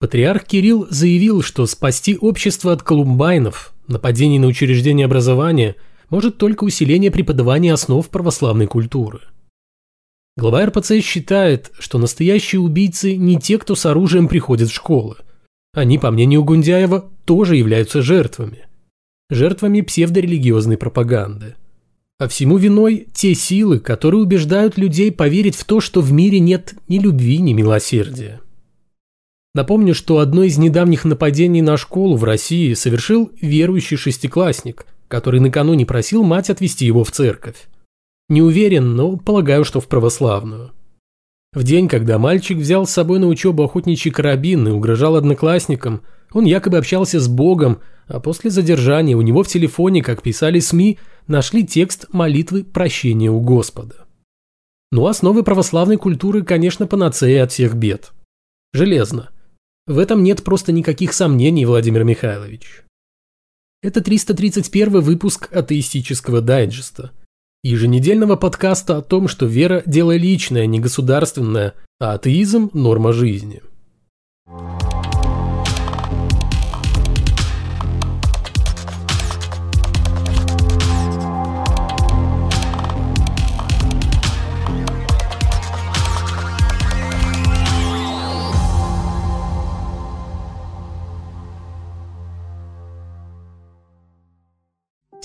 Патриарх Кирилл заявил, что спасти общество от колумбайнов, нападений на учреждения образования, может только усиление преподавания основ православной культуры. Глава РПЦ считает, что настоящие убийцы не те, кто с оружием приходит в школы. Они, по мнению Гундяева, тоже являются жертвами. Жертвами псевдорелигиозной пропаганды. А всему виной те силы, которые убеждают людей поверить в то, что в мире нет ни любви, ни милосердия. Напомню, что одно из недавних нападений на школу в России совершил верующий шестиклассник, который накануне просил мать отвезти его в церковь. Не уверен, но полагаю, что в православную. В день, когда мальчик взял с собой на учебу охотничий карабин и угрожал одноклассникам, он якобы общался с Богом, а после задержания у него в телефоне, как писали СМИ, нашли текст молитвы прощения у Господа. Но основы православной культуры, конечно, панацея от всех бед. Железно. В этом нет просто никаких сомнений, Владимир Михайлович. Это 331 выпуск атеистического дайджеста – еженедельного подкаста о том, что вера – дело личное, не государственное, а атеизм – норма жизни.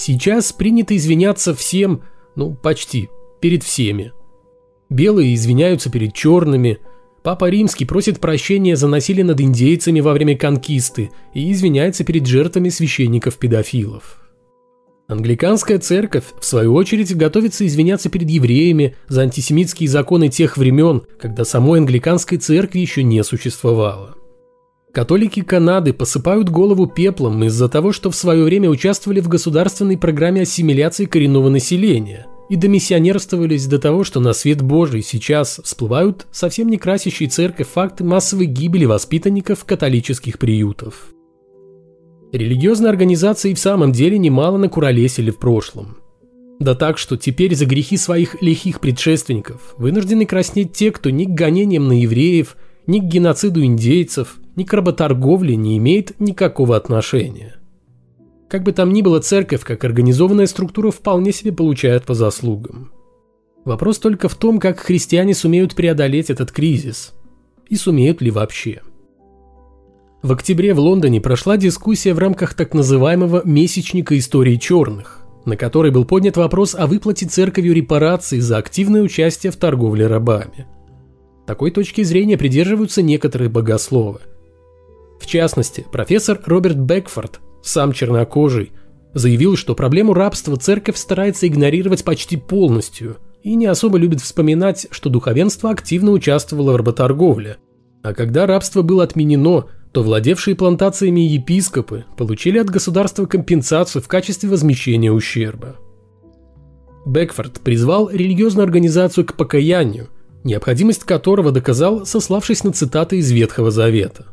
Сейчас принято извиняться всем – ну, почти. Перед всеми. Белые извиняются перед черными. Папа Римский просит прощения за насилие над индейцами во время конкисты и извиняется перед жертвами священников-педофилов. Англиканская церковь, в свою очередь, готовится извиняться перед евреями за антисемитские законы тех времен, когда самой англиканской церкви еще не существовало. Католики Канады посыпают голову пеплом из-за того, что в свое время участвовали в государственной программе ассимиляции коренного населения и домиссионерствовались до того, что на свет Божий сейчас всплывают совсем не красящие церковь факты массовой гибели воспитанников католических приютов. Религиозные организации в самом деле немало накуролесили в прошлом. Да так, что теперь за грехи своих лихих предшественников вынуждены краснеть те, кто ни к гонениям на евреев, ни к геноциду индейцев – ни к работорговле не имеет никакого отношения. Как бы там ни было, церковь как организованная структура вполне себе получает по заслугам. Вопрос только в том, как христиане сумеют преодолеть этот кризис. И сумеют ли вообще. В октябре в Лондоне прошла дискуссия в рамках так называемого «месячника истории черных», на которой был поднят вопрос о выплате церковью репараций за активное участие в торговле рабами. Такой точки зрения придерживаются некоторые богословы – в частности, профессор Роберт Бекфорд, сам чернокожий, заявил, что проблему рабства церковь старается игнорировать почти полностью и не особо любит вспоминать, что духовенство активно участвовало в работорговле. А когда рабство было отменено, то владевшие плантациями епископы получили от государства компенсацию в качестве возмещения ущерба. Бекфорд призвал религиозную организацию к покаянию, необходимость которого доказал, сославшись на цитаты из Ветхого Завета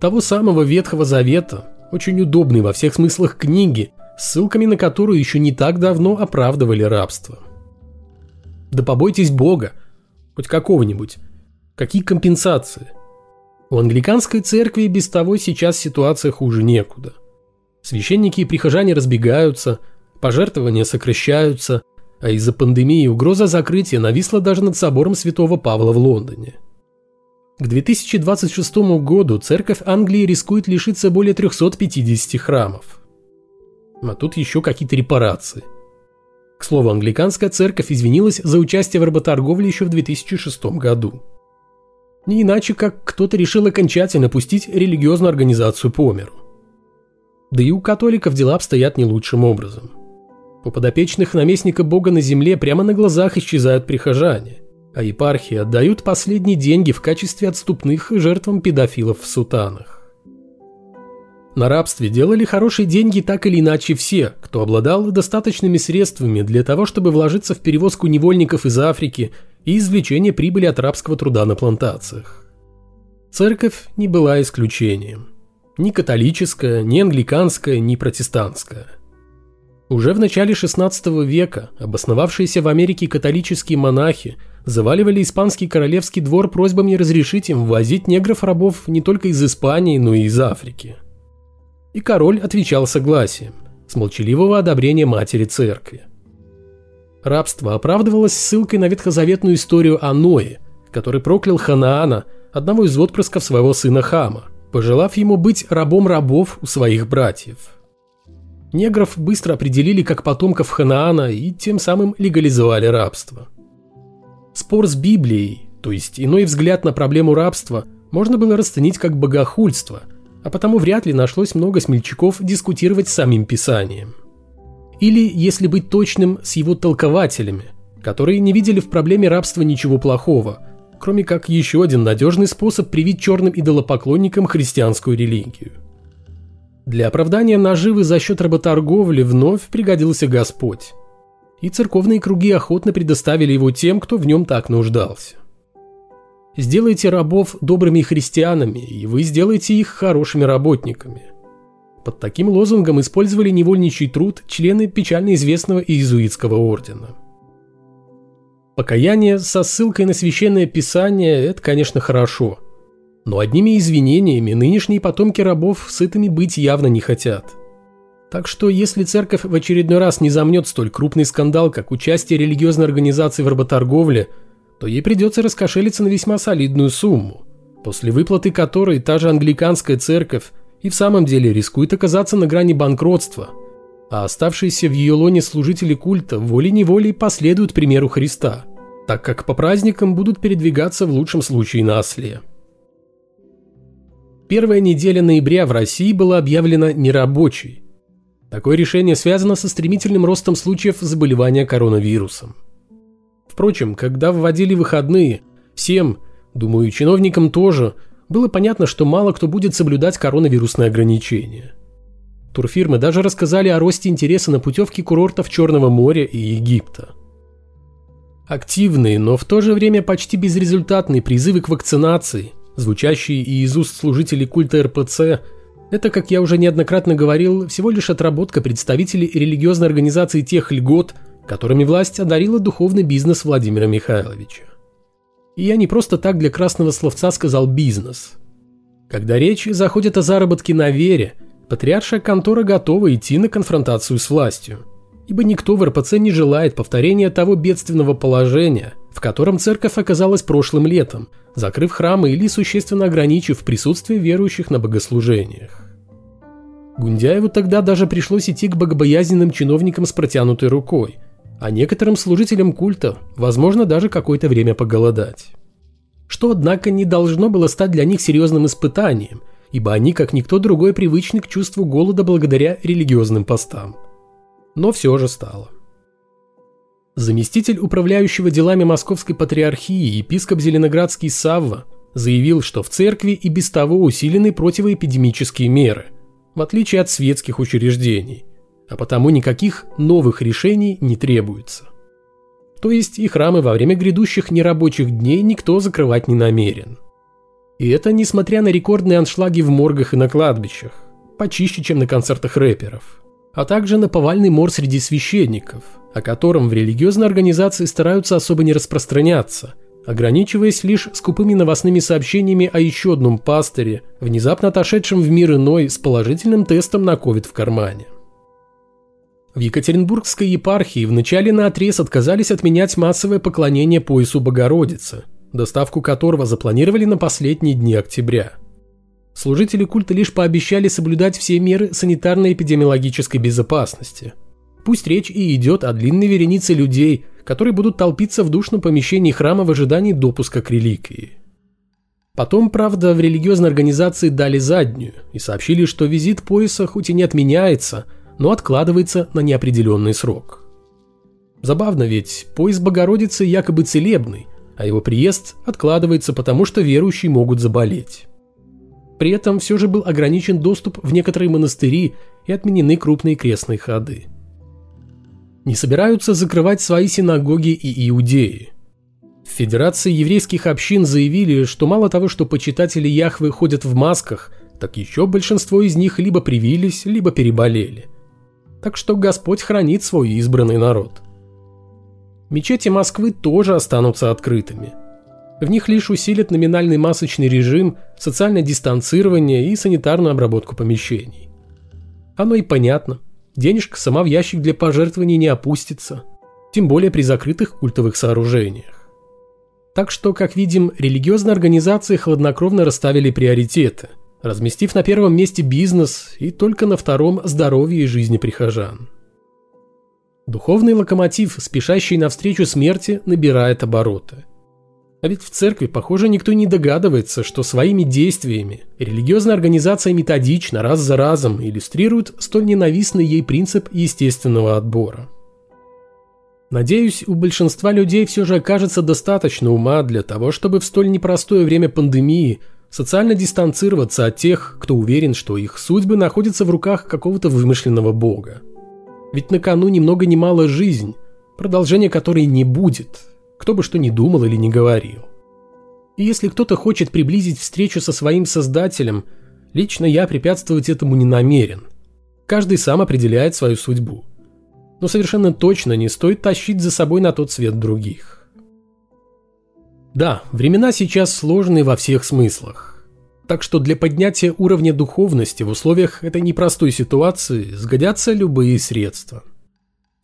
того самого Ветхого Завета, очень удобной во всех смыслах книги, ссылками на которую еще не так давно оправдывали рабство. Да побойтесь Бога, хоть какого-нибудь. Какие компенсации? У англиканской церкви без того сейчас ситуация хуже некуда. Священники и прихожане разбегаются, пожертвования сокращаются, а из-за пандемии угроза закрытия нависла даже над собором святого Павла в Лондоне – к 2026 году церковь Англии рискует лишиться более 350 храмов. А тут еще какие-то репарации. К слову, англиканская церковь извинилась за участие в работорговле еще в 2006 году. Не иначе, как кто-то решил окончательно пустить религиозную организацию по миру. Да и у католиков дела обстоят не лучшим образом. У подопечных наместника Бога на земле прямо на глазах исчезают прихожане а епархии отдают последние деньги в качестве отступных жертвам педофилов в сутанах. На рабстве делали хорошие деньги так или иначе все, кто обладал достаточными средствами для того, чтобы вложиться в перевозку невольников из Африки и извлечение прибыли от рабского труда на плантациях. Церковь не была исключением. Ни католическая, ни англиканская, ни протестантская. Уже в начале XVI века обосновавшиеся в Америке католические монахи заваливали испанский королевский двор просьбами разрешить им ввозить негров-рабов не только из Испании, но и из Африки. И король отвечал согласием, с молчаливого одобрения матери церкви. Рабство оправдывалось ссылкой на ветхозаветную историю о Ное, который проклял Ханаана, одного из отпрысков своего сына Хама, пожелав ему быть рабом рабов у своих братьев. Негров быстро определили как потомков Ханаана и тем самым легализовали рабство. Спор с Библией, то есть иной взгляд на проблему рабства, можно было расценить как богохульство, а потому вряд ли нашлось много смельчаков дискутировать с самим Писанием. Или, если быть точным, с его толкователями, которые не видели в проблеме рабства ничего плохого, кроме как еще один надежный способ привить черным идолопоклонникам христианскую религию. Для оправдания наживы за счет работорговли вновь пригодился Господь и церковные круги охотно предоставили его тем, кто в нем так нуждался. Сделайте рабов добрыми христианами, и вы сделаете их хорошими работниками. Под таким лозунгом использовали невольничий труд члены печально известного иезуитского ордена. Покаяние со ссылкой на священное писание – это, конечно, хорошо. Но одними извинениями нынешние потомки рабов сытыми быть явно не хотят – так что если церковь в очередной раз не замнет столь крупный скандал, как участие религиозной организации в работорговле, то ей придется раскошелиться на весьма солидную сумму, после выплаты которой та же англиканская церковь и в самом деле рискует оказаться на грани банкротства, а оставшиеся в ее лоне служители культа волей-неволей последуют примеру Христа, так как по праздникам будут передвигаться в лучшем случае на осле. Первая неделя ноября в России была объявлена нерабочей, Такое решение связано со стремительным ростом случаев заболевания коронавирусом. Впрочем, когда вводили выходные, всем, думаю, чиновникам тоже, было понятно, что мало кто будет соблюдать коронавирусные ограничения. Турфирмы даже рассказали о росте интереса на путевки курортов Черного моря и Египта. Активные, но в то же время почти безрезультатные призывы к вакцинации, звучащие и из уст служителей культа РПЦ, это, как я уже неоднократно говорил, всего лишь отработка представителей религиозной организации тех льгот, которыми власть одарила духовный бизнес Владимира Михайловича. И я не просто так для красного словца сказал «бизнес». Когда речь заходит о заработке на вере, патриаршая контора готова идти на конфронтацию с властью. Ибо никто в РПЦ не желает повторения того бедственного положения, в котором церковь оказалась прошлым летом, закрыв храмы или существенно ограничив присутствие верующих на богослужениях. Гундяеву тогда даже пришлось идти к богобоязненным чиновникам с протянутой рукой, а некоторым служителям культа, возможно, даже какое-то время поголодать. Что, однако, не должно было стать для них серьезным испытанием, ибо они, как никто другой, привычны к чувству голода благодаря религиозным постам. Но все же стало. Заместитель управляющего делами Московской Патриархии епископ Зеленоградский Савва заявил, что в церкви и без того усилены противоэпидемические меры, в отличие от светских учреждений, а потому никаких новых решений не требуется. То есть и храмы во время грядущих нерабочих дней никто закрывать не намерен. И это несмотря на рекордные аншлаги в моргах и на кладбищах, почище, чем на концертах рэперов, а также на повальный мор среди священников, о котором в религиозной организации стараются особо не распространяться – ограничиваясь лишь скупыми новостными сообщениями о еще одном пастыре, внезапно отошедшем в мир иной с положительным тестом на ковид в кармане. В Екатеринбургской епархии вначале на отрез отказались отменять массовое поклонение поясу Богородицы, доставку которого запланировали на последние дни октября. Служители культа лишь пообещали соблюдать все меры санитарно-эпидемиологической безопасности. Пусть речь и идет о длинной веренице людей – которые будут толпиться в душном помещении храма в ожидании допуска к реликвии. Потом, правда, в религиозной организации дали заднюю и сообщили, что визит пояса хоть и не отменяется, но откладывается на неопределенный срок. Забавно ведь, пояс Богородицы якобы целебный, а его приезд откладывается потому, что верующие могут заболеть. При этом все же был ограничен доступ в некоторые монастыри и отменены крупные крестные ходы не собираются закрывать свои синагоги и иудеи. В Федерации еврейских общин заявили, что мало того, что почитатели Яхвы ходят в масках, так еще большинство из них либо привились, либо переболели. Так что Господь хранит свой избранный народ. Мечети Москвы тоже останутся открытыми. В них лишь усилят номинальный масочный режим, социальное дистанцирование и санитарную обработку помещений. Оно и понятно. Денежка сама в ящик для пожертвований не опустится, тем более при закрытых культовых сооружениях. Так что, как видим, религиозные организации хладнокровно расставили приоритеты, разместив на первом месте бизнес и только на втором здоровье и жизни прихожан. Духовный локомотив, спешащий навстречу смерти, набирает обороты – а ведь в церкви, похоже, никто не догадывается, что своими действиями религиозная организация методично, раз за разом иллюстрирует столь ненавистный ей принцип естественного отбора. Надеюсь, у большинства людей все же окажется достаточно ума для того, чтобы в столь непростое время пандемии социально дистанцироваться от тех, кто уверен, что их судьбы находятся в руках какого-то вымышленного бога. Ведь на кону ни много ни мало жизнь, продолжения которой не будет – кто бы что ни думал или не говорил. И если кто-то хочет приблизить встречу со своим создателем, лично я препятствовать этому не намерен. Каждый сам определяет свою судьбу. Но совершенно точно не стоит тащить за собой на тот свет других. Да, времена сейчас сложные во всех смыслах. Так что для поднятия уровня духовности в условиях этой непростой ситуации сгодятся любые средства –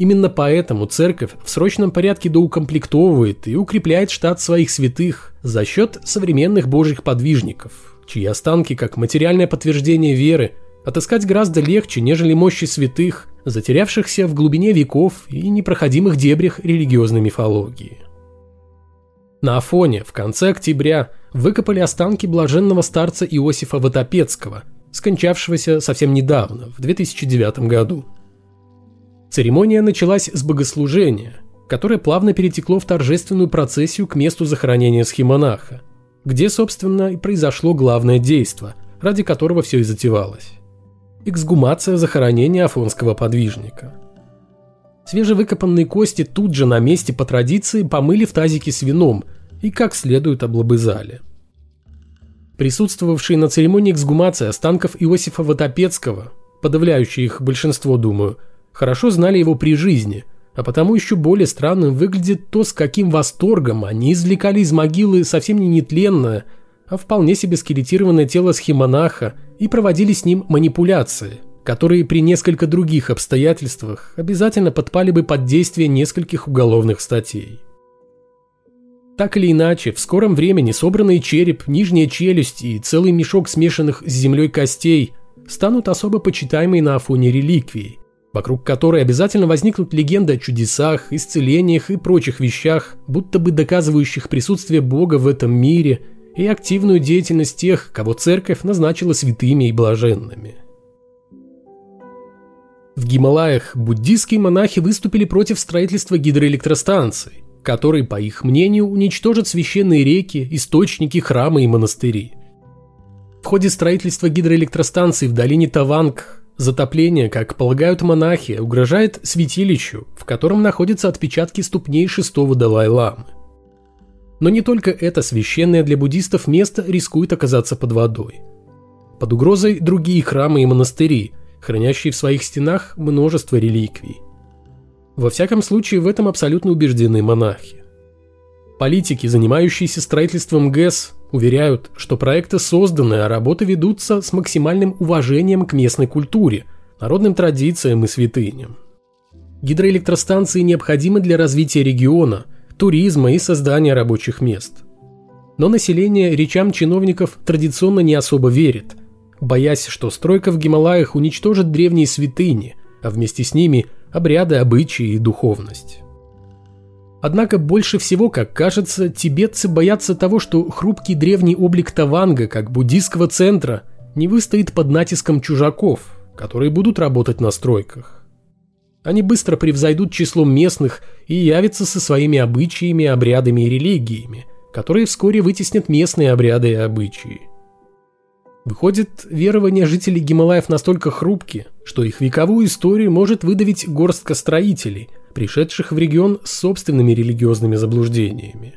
Именно поэтому церковь в срочном порядке доукомплектовывает и укрепляет штат своих святых за счет современных божьих подвижников, чьи останки, как материальное подтверждение веры, отыскать гораздо легче, нежели мощи святых, затерявшихся в глубине веков и непроходимых дебрях религиозной мифологии. На Афоне в конце октября выкопали останки блаженного старца Иосифа Ватопецкого, скончавшегося совсем недавно, в 2009 году – Церемония началась с богослужения, которое плавно перетекло в торжественную процессию к месту захоронения схемонаха, где, собственно, и произошло главное действо, ради которого все и затевалось. Эксгумация захоронения афонского подвижника. Свежевыкопанные кости тут же на месте по традиции помыли в тазике с вином и как следует облобызали. Присутствовавшие на церемонии эксгумации останков Иосифа Ватопецкого, подавляющие их большинство, думаю – хорошо знали его при жизни, а потому еще более странным выглядит то, с каким восторгом они извлекали из могилы совсем не нетленное, а вполне себе скелетированное тело схемонаха и проводили с ним манипуляции, которые при несколько других обстоятельствах обязательно подпали бы под действие нескольких уголовных статей. Так или иначе, в скором времени собранный череп, нижняя челюсть и целый мешок смешанных с землей костей станут особо почитаемой на Афоне реликвией, вокруг которой обязательно возникнут легенды о чудесах, исцелениях и прочих вещах, будто бы доказывающих присутствие Бога в этом мире и активную деятельность тех, кого церковь назначила святыми и блаженными. В Гималаях буддийские монахи выступили против строительства гидроэлектростанций, которые, по их мнению, уничтожат священные реки, источники, храмы и монастыри. В ходе строительства гидроэлектростанций в долине Таванг Затопление, как полагают монахи, угрожает святилищу, в котором находятся отпечатки ступней шестого Далай-ламы. Но не только это священное для буддистов место рискует оказаться под водой. Под угрозой другие храмы и монастыри, хранящие в своих стенах множество реликвий. Во всяком случае, в этом абсолютно убеждены монахи. Политики, занимающиеся строительством ГЭС, уверяют, что проекты созданы, а работы ведутся с максимальным уважением к местной культуре, народным традициям и святыням. Гидроэлектростанции необходимы для развития региона, туризма и создания рабочих мест. Но население речам чиновников традиционно не особо верит, боясь, что стройка в Гималаях уничтожит древние святыни, а вместе с ними обряды, обычаи и духовность. Однако больше всего, как кажется, тибетцы боятся того, что хрупкий древний облик Таванга, как буддийского центра, не выстоит под натиском чужаков, которые будут работать на стройках. Они быстро превзойдут числом местных и явятся со своими обычаями, обрядами и религиями, которые вскоре вытеснят местные обряды и обычаи. Выходит, верования жителей Гималаев настолько хрупки, что их вековую историю может выдавить горстка строителей, пришедших в регион с собственными религиозными заблуждениями.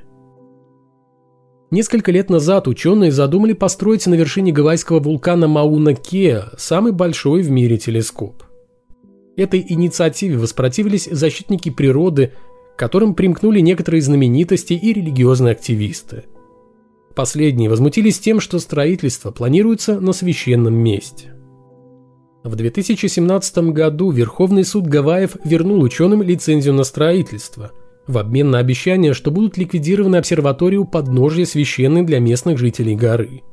Несколько лет назад ученые задумали построить на вершине гавайского вулкана Мауна Кеа самый большой в мире телескоп. Этой инициативе воспротивились защитники природы, к которым примкнули некоторые знаменитости и религиозные активисты. Последние возмутились тем, что строительство планируется на священном месте. В 2017 году Верховный суд Гавайев вернул ученым лицензию на строительство в обмен на обещание, что будут ликвидированы обсерватории у подножия священной для местных жителей горы.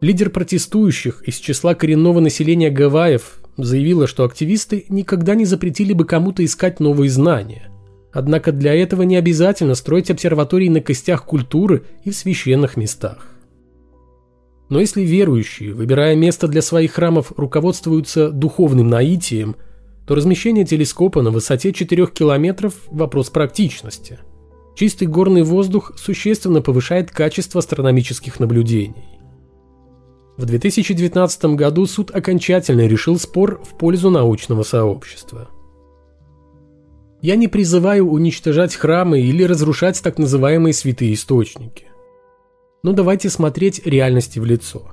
Лидер протестующих из числа коренного населения Гавайев заявила, что активисты никогда не запретили бы кому-то искать новые знания. Однако для этого не обязательно строить обсерватории на костях культуры и в священных местах. Но если верующие, выбирая место для своих храмов, руководствуются духовным наитием, то размещение телескопа на высоте 4 километров – вопрос практичности. Чистый горный воздух существенно повышает качество астрономических наблюдений. В 2019 году суд окончательно решил спор в пользу научного сообщества. Я не призываю уничтожать храмы или разрушать так называемые святые источники. Но давайте смотреть реальности в лицо.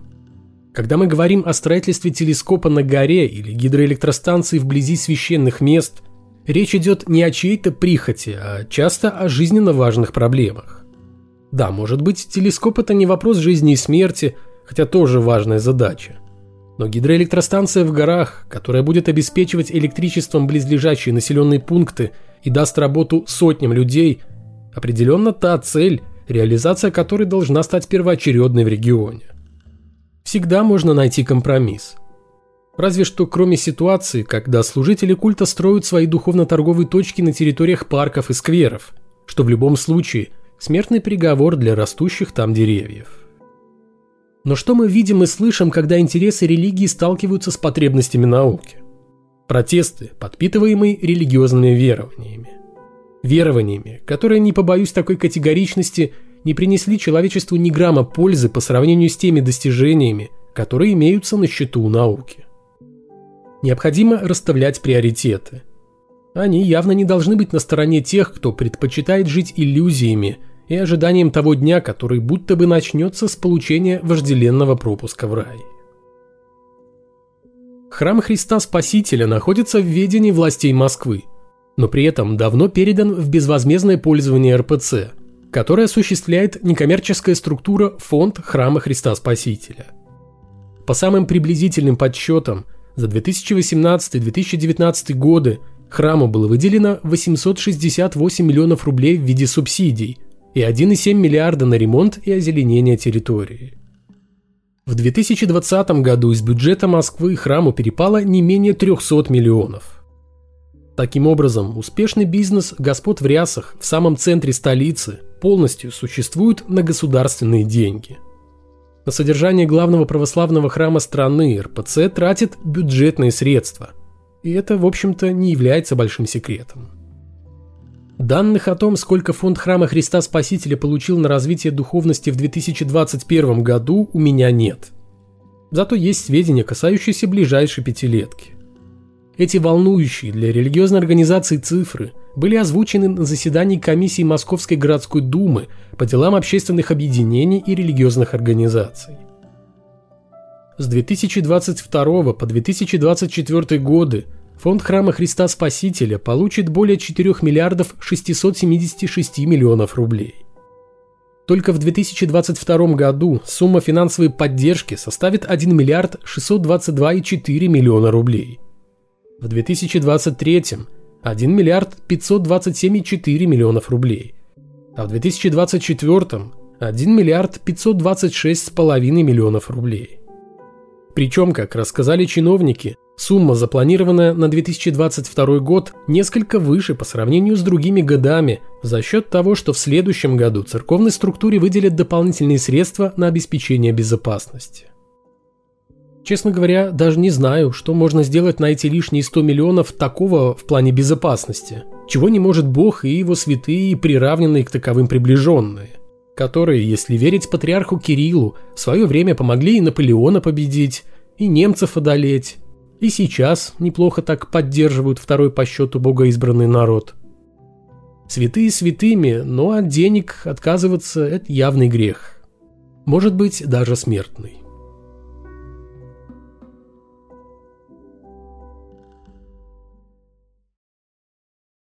Когда мы говорим о строительстве телескопа на горе или гидроэлектростанции вблизи священных мест, речь идет не о чьей-то прихоти, а часто о жизненно важных проблемах. Да, может быть, телескоп это не вопрос жизни и смерти, хотя тоже важная задача. Но гидроэлектростанция в горах, которая будет обеспечивать электричеством близлежащие населенные пункты и даст работу сотням людей, определенно та цель, реализация которой должна стать первоочередной в регионе. Всегда можно найти компромисс. Разве что кроме ситуации, когда служители культа строят свои духовно-торговые точки на территориях парков и скверов, что в любом случае смертный приговор для растущих там деревьев. Но что мы видим и слышим, когда интересы религии сталкиваются с потребностями науки? Протесты, подпитываемые религиозными верованиями верованиями, которые, не побоюсь такой категоричности, не принесли человечеству ни грамма пользы по сравнению с теми достижениями, которые имеются на счету у науки. Необходимо расставлять приоритеты. Они явно не должны быть на стороне тех, кто предпочитает жить иллюзиями и ожиданием того дня, который будто бы начнется с получения вожделенного пропуска в рай. Храм Христа Спасителя находится в ведении властей Москвы – но при этом давно передан в безвозмездное пользование РПЦ, которое осуществляет некоммерческая структура Фонд Храма Христа Спасителя. По самым приблизительным подсчетам, за 2018-2019 годы храму было выделено 868 миллионов рублей в виде субсидий и 1,7 миллиарда на ремонт и озеленение территории. В 2020 году из бюджета Москвы храму перепало не менее 300 миллионов – Таким образом, успешный бизнес господ в рясах в самом центре столицы полностью существует на государственные деньги. На содержание главного православного храма страны РПЦ тратит бюджетные средства. И это, в общем-то, не является большим секретом. Данных о том, сколько фонд храма Христа Спасителя получил на развитие духовности в 2021 году, у меня нет. Зато есть сведения, касающиеся ближайшей пятилетки. Эти волнующие для религиозной организации цифры были озвучены на заседании комиссии Московской городской думы по делам общественных объединений и религиозных организаций. С 2022 по 2024 годы Фонд Храма Христа Спасителя получит более 4 миллиардов 676 миллионов рублей. Только в 2022 году сумма финансовой поддержки составит 1 миллиард 622,4 миллиона рублей – в 2023 – 1 миллиард 527,4 миллионов рублей, а в 2024 – 1 миллиард 526,5 миллионов рублей. Причем, как рассказали чиновники, сумма, запланированная на 2022 год, несколько выше по сравнению с другими годами за счет того, что в следующем году церковной структуре выделят дополнительные средства на обеспечение безопасности. Честно говоря, даже не знаю, что можно сделать на эти лишние 100 миллионов такого в плане безопасности, чего не может Бог и его святые, приравненные к таковым приближенные, которые, если верить патриарху Кириллу, в свое время помогли и Наполеона победить, и немцев одолеть, и сейчас неплохо так поддерживают второй по счету богоизбранный народ. Святые святыми, но от денег отказываться – это явный грех. Может быть, даже смертный.